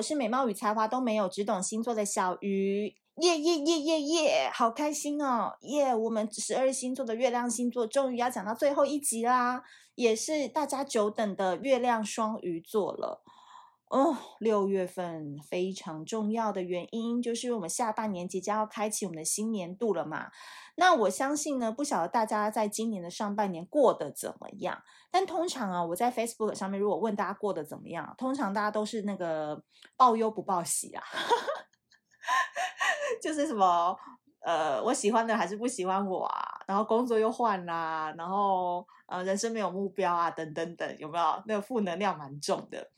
我是美貌与才华都没有，只懂星座的小鱼。耶耶耶耶耶，好开心哦！耶，我们十二星座的月亮星座终于要讲到最后一集啦，也是大家久等的月亮双鱼座了。哦，六月份非常重要的原因就是我们下半年即将要开启我们的新年度了嘛。那我相信呢，不晓得大家在今年的上半年过得怎么样？但通常啊，我在 Facebook 上面如果问大家过得怎么样，通常大家都是那个报忧不报喜啊，就是什么呃，我喜欢的还是不喜欢我啊，然后工作又换啦，然后呃，人生没有目标啊，等等等，有没有？那个负能量蛮重的。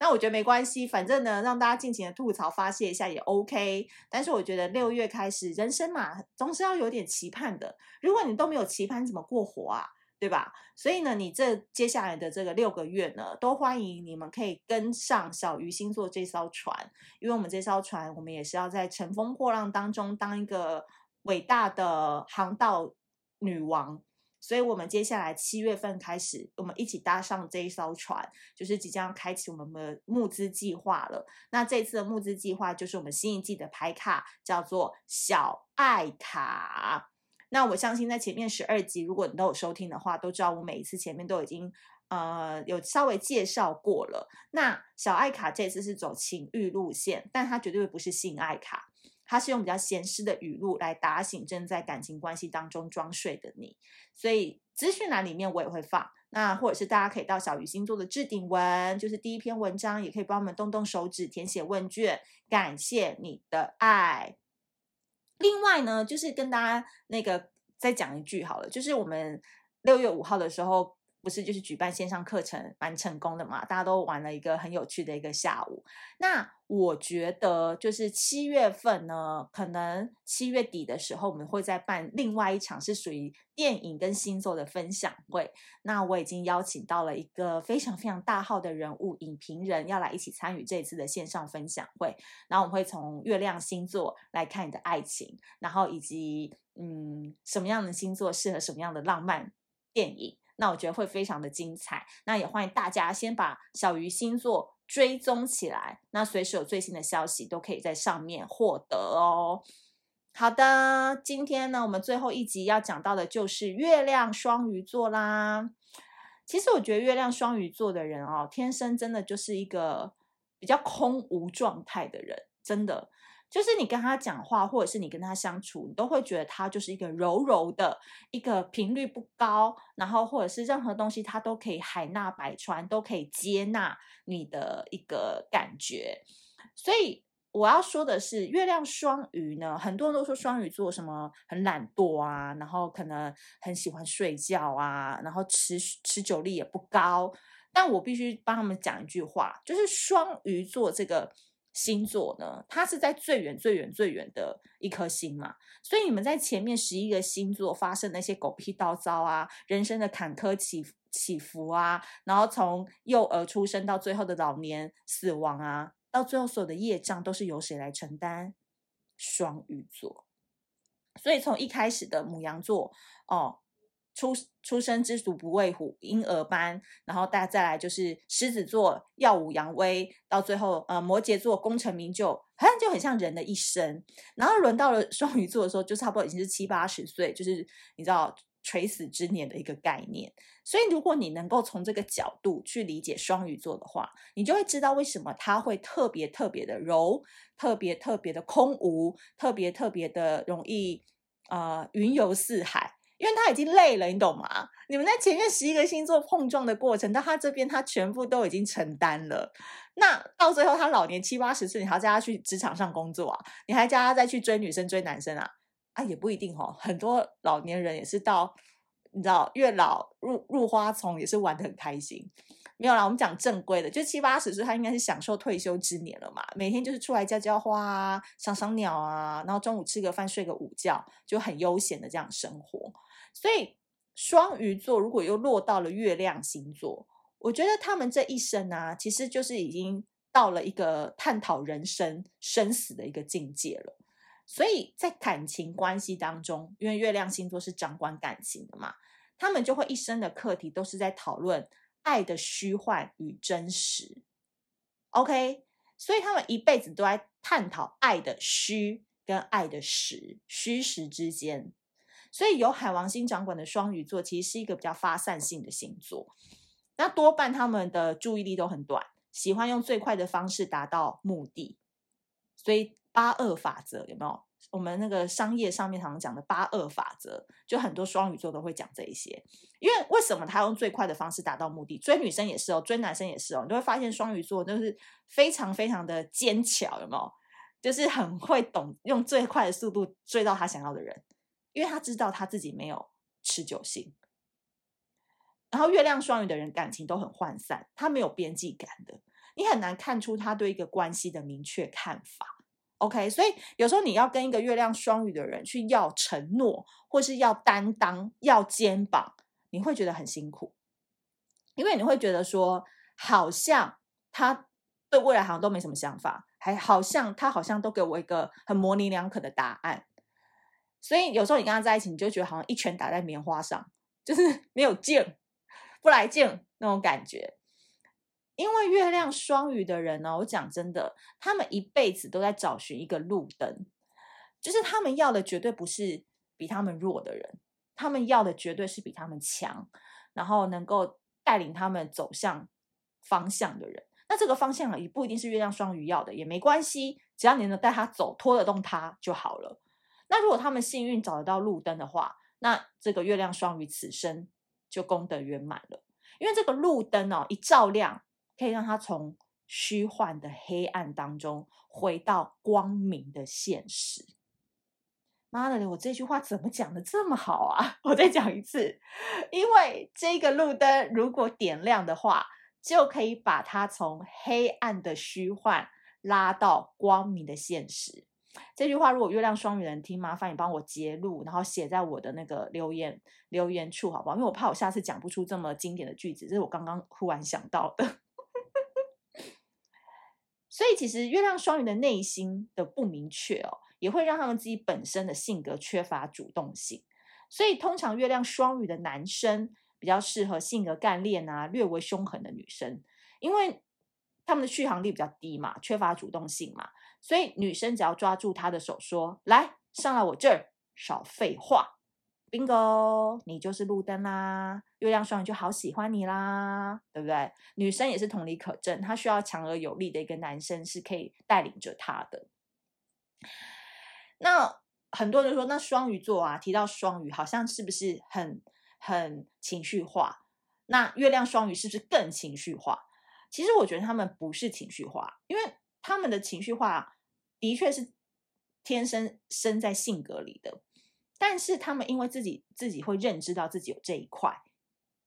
那我觉得没关系，反正呢，让大家尽情的吐槽发泄一下也 OK。但是我觉得六月开始，人生嘛，总是要有点期盼的。如果你都没有期盼，怎么过活啊？对吧？所以呢，你这接下来的这个六个月呢，都欢迎你们可以跟上小鱼星座这艘船，因为我们这艘船，我们也是要在乘风破浪当中当一个伟大的航道女王。所以，我们接下来七月份开始，我们一起搭上这一艘船，就是即将开启我们的募资计划了。那这次的募资计划就是我们新一季的牌卡，叫做小爱卡。那我相信在前面十二集，如果你都有收听的话，都知道我每一次前面都已经呃有稍微介绍过了。那小爱卡这次是走情欲路线，但它绝对不是性爱卡。他是用比较闲适的语录来打醒正在感情关系当中装睡的你，所以资讯栏里面我也会放，那或者是大家可以到小鱼星座的置顶文，就是第一篇文章，也可以帮我们动动手指填写问卷，感谢你的爱。另外呢，就是跟大家那个再讲一句好了，就是我们六月五号的时候。不是，就是举办线上课程蛮成功的嘛，大家都玩了一个很有趣的一个下午。那我觉得就是七月份呢，可能七月底的时候，我们会再办另外一场是属于电影跟星座的分享会。那我已经邀请到了一个非常非常大号的人物，影评人要来一起参与这次的线上分享会。然后我们会从月亮星座来看你的爱情，然后以及嗯什么样的星座适合什么样的浪漫电影。那我觉得会非常的精彩，那也欢迎大家先把小鱼星座追踪起来，那随时有最新的消息都可以在上面获得哦。好的，今天呢，我们最后一集要讲到的就是月亮双鱼座啦。其实我觉得月亮双鱼座的人哦，天生真的就是一个比较空无状态的人，真的。就是你跟他讲话，或者是你跟他相处，你都会觉得他就是一个柔柔的，一个频率不高，然后或者是任何东西他都可以海纳百川，都可以接纳你的一个感觉。所以我要说的是，月亮双鱼呢，很多人都说双鱼座什么很懒惰啊，然后可能很喜欢睡觉啊，然后持持久力也不高。但我必须帮他们讲一句话，就是双鱼座这个。星座呢，它是在最远、最远、最远的一颗星嘛，所以你们在前面十一个星座发生那些狗屁倒灶啊，人生的坎坷起起伏啊，然后从幼儿出生到最后的老年死亡啊，到最后所有的业障都是由谁来承担？双鱼座。所以从一开始的母羊座哦。出出生之犊不畏虎，婴儿般，然后大家再来就是狮子座耀武扬威，到最后呃摩羯座功成名就，好像就很像人的一生。然后轮到了双鱼座的时候，就差不多已经是七八十岁，就是你知道垂死之年的一个概念。所以如果你能够从这个角度去理解双鱼座的话，你就会知道为什么他会特别特别的柔，特别特别的空无，特别特别的容易呃云游四海。因为他已经累了，你懂吗？你们在前面十一个星座碰撞的过程，到他这边他全部都已经承担了。那到最后他老年七八十岁，你还要叫他去职场上工作啊？你还叫他再去追女生追男生啊？啊，也不一定哦。很多老年人也是到，你知道，月老入入花丛也是玩得很开心。没有啦，我们讲正规的，就七八十岁，他应该是享受退休之年了嘛。每天就是出来浇浇花啊，赏赏鸟啊，然后中午吃个饭，睡个午觉，就很悠闲的这样生活。所以双鱼座如果又落到了月亮星座，我觉得他们这一生啊，其实就是已经到了一个探讨人生生死的一个境界了。所以在感情关系当中，因为月亮星座是掌管感情的嘛，他们就会一生的课题都是在讨论。爱的虚幻与真实，OK，所以他们一辈子都在探讨爱的虚跟爱的实，虚实之间。所以由海王星掌管的双鱼座，其实是一个比较发散性的星座。那多半他们的注意力都很短，喜欢用最快的方式达到目的。所以八二法则有没有？我们那个商业上面常常讲的八二法则，就很多双鱼座都会讲这一些。因为为什么他用最快的方式达到目的？追女生也是哦，追男生也是哦。你就会发现双鱼座都是非常非常的奸巧，有没有？就是很会懂用最快的速度追到他想要的人，因为他知道他自己没有持久性。然后月亮双鱼的人感情都很涣散，他没有边际感的，你很难看出他对一个关系的明确看法。OK，所以有时候你要跟一个月亮双鱼的人去要承诺，或是要担当、要肩膀，你会觉得很辛苦，因为你会觉得说，好像他对未来好像都没什么想法，还好像他好像都给我一个很模棱两可的答案，所以有时候你跟他在一起，你就觉得好像一拳打在棉花上，就是 没有劲，不来劲那种感觉。因为月亮双鱼的人呢，我讲真的，他们一辈子都在找寻一个路灯，就是他们要的绝对不是比他们弱的人，他们要的绝对是比他们强，然后能够带领他们走向方向的人。那这个方向也不一定是月亮双鱼要的，也没关系，只要你能带他走，拖得动他就好了。那如果他们幸运找得到路灯的话，那这个月亮双鱼此生就功德圆满了，因为这个路灯哦，一照亮。可以让他从虚幻的黑暗当中回到光明的现实。妈的，我这句话怎么讲的这么好啊？我再讲一次，因为这个路灯如果点亮的话，就可以把它从黑暗的虚幻拉到光明的现实。这句话如果月亮双鱼人听，麻烦你帮我截录，然后写在我的那个留言留言处，好不好？因为我怕我下次讲不出这么经典的句子，这是我刚刚忽然想到的。所以，其实月亮双鱼的内心的不明确哦，也会让他们自己本身的性格缺乏主动性。所以，通常月亮双鱼的男生比较适合性格干练啊、略微凶狠的女生，因为他们的续航力比较低嘛，缺乏主动性嘛。所以，女生只要抓住他的手说：“来，上来我这儿，少废话。” Bingo，你就是路灯啦！月亮双鱼就好喜欢你啦，对不对？女生也是同理可证，她需要强而有力的一个男生是可以带领着她的。那很多人说，那双鱼座啊，提到双鱼，好像是不是很很情绪化？那月亮双鱼是不是更情绪化？其实我觉得他们不是情绪化，因为他们的情绪化的确是天生生在性格里的。但是他们因为自己自己会认知到自己有这一块，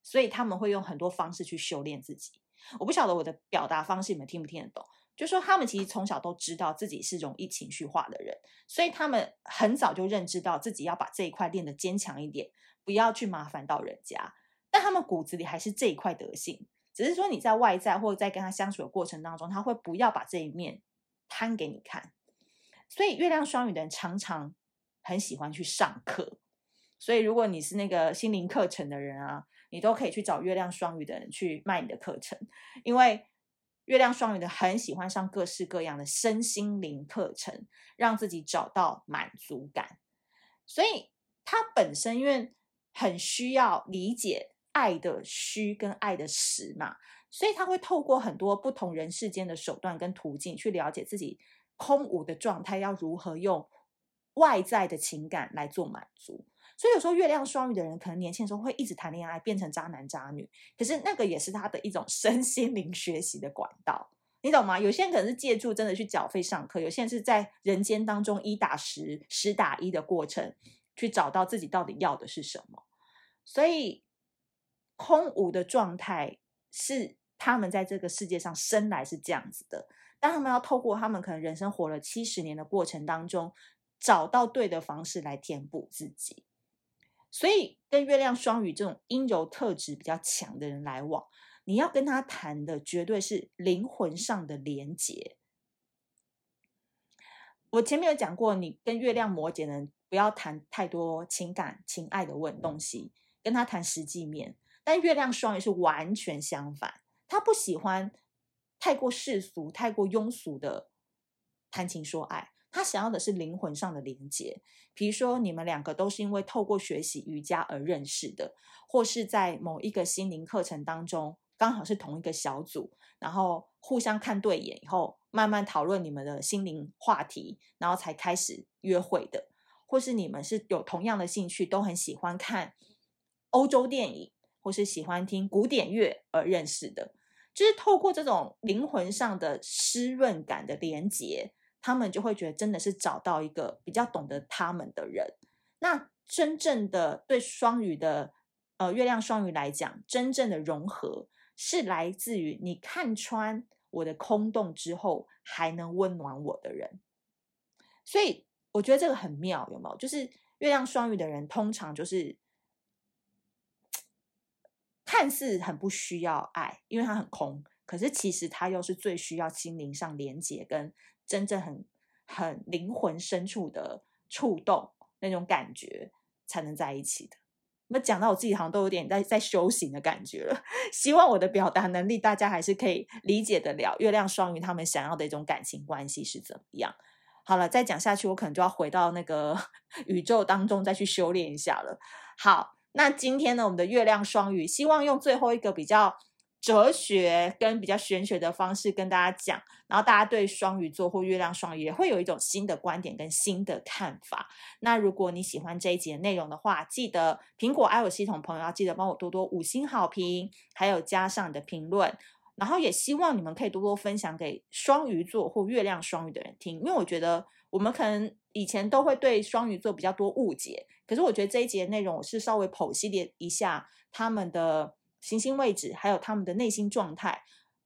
所以他们会用很多方式去修炼自己。我不晓得我的表达方式你们听不听得懂？就说他们其实从小都知道自己是容易情绪化的人，所以他们很早就认知到自己要把这一块练得坚强一点，不要去麻烦到人家。但他们骨子里还是这一块德性，只是说你在外在或者在跟他相处的过程当中，他会不要把这一面摊给你看。所以月亮双鱼的人常常。很喜欢去上课，所以如果你是那个心灵课程的人啊，你都可以去找月亮双鱼的人去卖你的课程，因为月亮双鱼的很喜欢上各式各样的身心灵课程，让自己找到满足感。所以他本身因为很需要理解爱的虚跟爱的实嘛，所以他会透过很多不同人世间的手段跟途径去了解自己空无的状态要如何用。外在的情感来做满足，所以有时候月亮双鱼的人可能年轻的时候会一直谈恋爱，变成渣男渣女，可是那个也是他的一种身心灵学习的管道，你懂吗？有些人可能是借助真的去缴费上课，有些人是在人间当中一打十、十打一的过程，去找到自己到底要的是什么。所以空无的状态是他们在这个世界上生来是这样子的，但他们要透过他们可能人生活了七十年的过程当中。找到对的方式来填补自己，所以跟月亮双鱼这种阴柔特质比较强的人来往，你要跟他谈的绝对是灵魂上的连结。我前面有讲过，你跟月亮摩羯人不要谈太多情感、情爱的问东西，跟他谈实际面。但月亮双鱼是完全相反，他不喜欢太过世俗、太过庸俗的谈情说爱。他想要的是灵魂上的连接，比如说你们两个都是因为透过学习瑜伽而认识的，或是在某一个心灵课程当中刚好是同一个小组，然后互相看对眼以后，慢慢讨论你们的心灵话题，然后才开始约会的，或是你们是有同样的兴趣，都很喜欢看欧洲电影，或是喜欢听古典乐而认识的，就是透过这种灵魂上的湿润感的连接。他们就会觉得真的是找到一个比较懂得他们的人。那真正的对双鱼的呃月亮双鱼来讲，真正的融合是来自于你看穿我的空洞之后，还能温暖我的人。所以我觉得这个很妙，有没有？就是月亮双鱼的人通常就是看似很不需要爱，因为他很空，可是其实他又是最需要心灵上连接跟。真正很很灵魂深处的触动那种感觉，才能在一起的。那讲到我自己，好像都有点在在修行的感觉了。希望我的表达能力，大家还是可以理解得了。月亮双鱼他们想要的一种感情关系是怎么样？好了，再讲下去，我可能就要回到那个 宇宙当中再去修炼一下了。好，那今天呢，我们的月亮双鱼，希望用最后一个比较。哲学跟比较玄学的方式跟大家讲，然后大家对双鱼座或月亮双鱼也会有一种新的观点跟新的看法。那如果你喜欢这一集的内容的话，记得苹果 iOS 系统朋友要记得帮我多多五星好评，还有加上你的评论。然后也希望你们可以多多分享给双鱼座或月亮双鱼的人听，因为我觉得我们可能以前都会对双鱼座比较多误解，可是我觉得这一节内容我是稍微剖析了一下他们的。行星位置，还有他们的内心状态，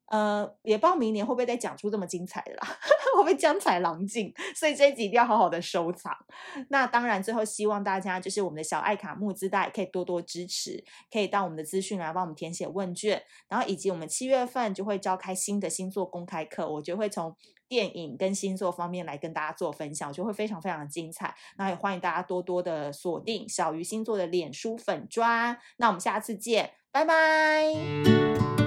呃，也不知道明年会不会再讲出这么精彩的啦，会不会精彩郎静？所以这一集一定要好好的收藏。那当然，最后希望大家就是我们的小爱卡募资袋可以多多支持，可以到我们的资讯来帮我们填写问卷，然后以及我们七月份就会召开新的星座公开课，我觉得会从电影跟星座方面来跟大家做分享，我觉得会非常非常的精彩。那也欢迎大家多多的锁定小鱼星座的脸书粉砖。那我们下次见。拜拜。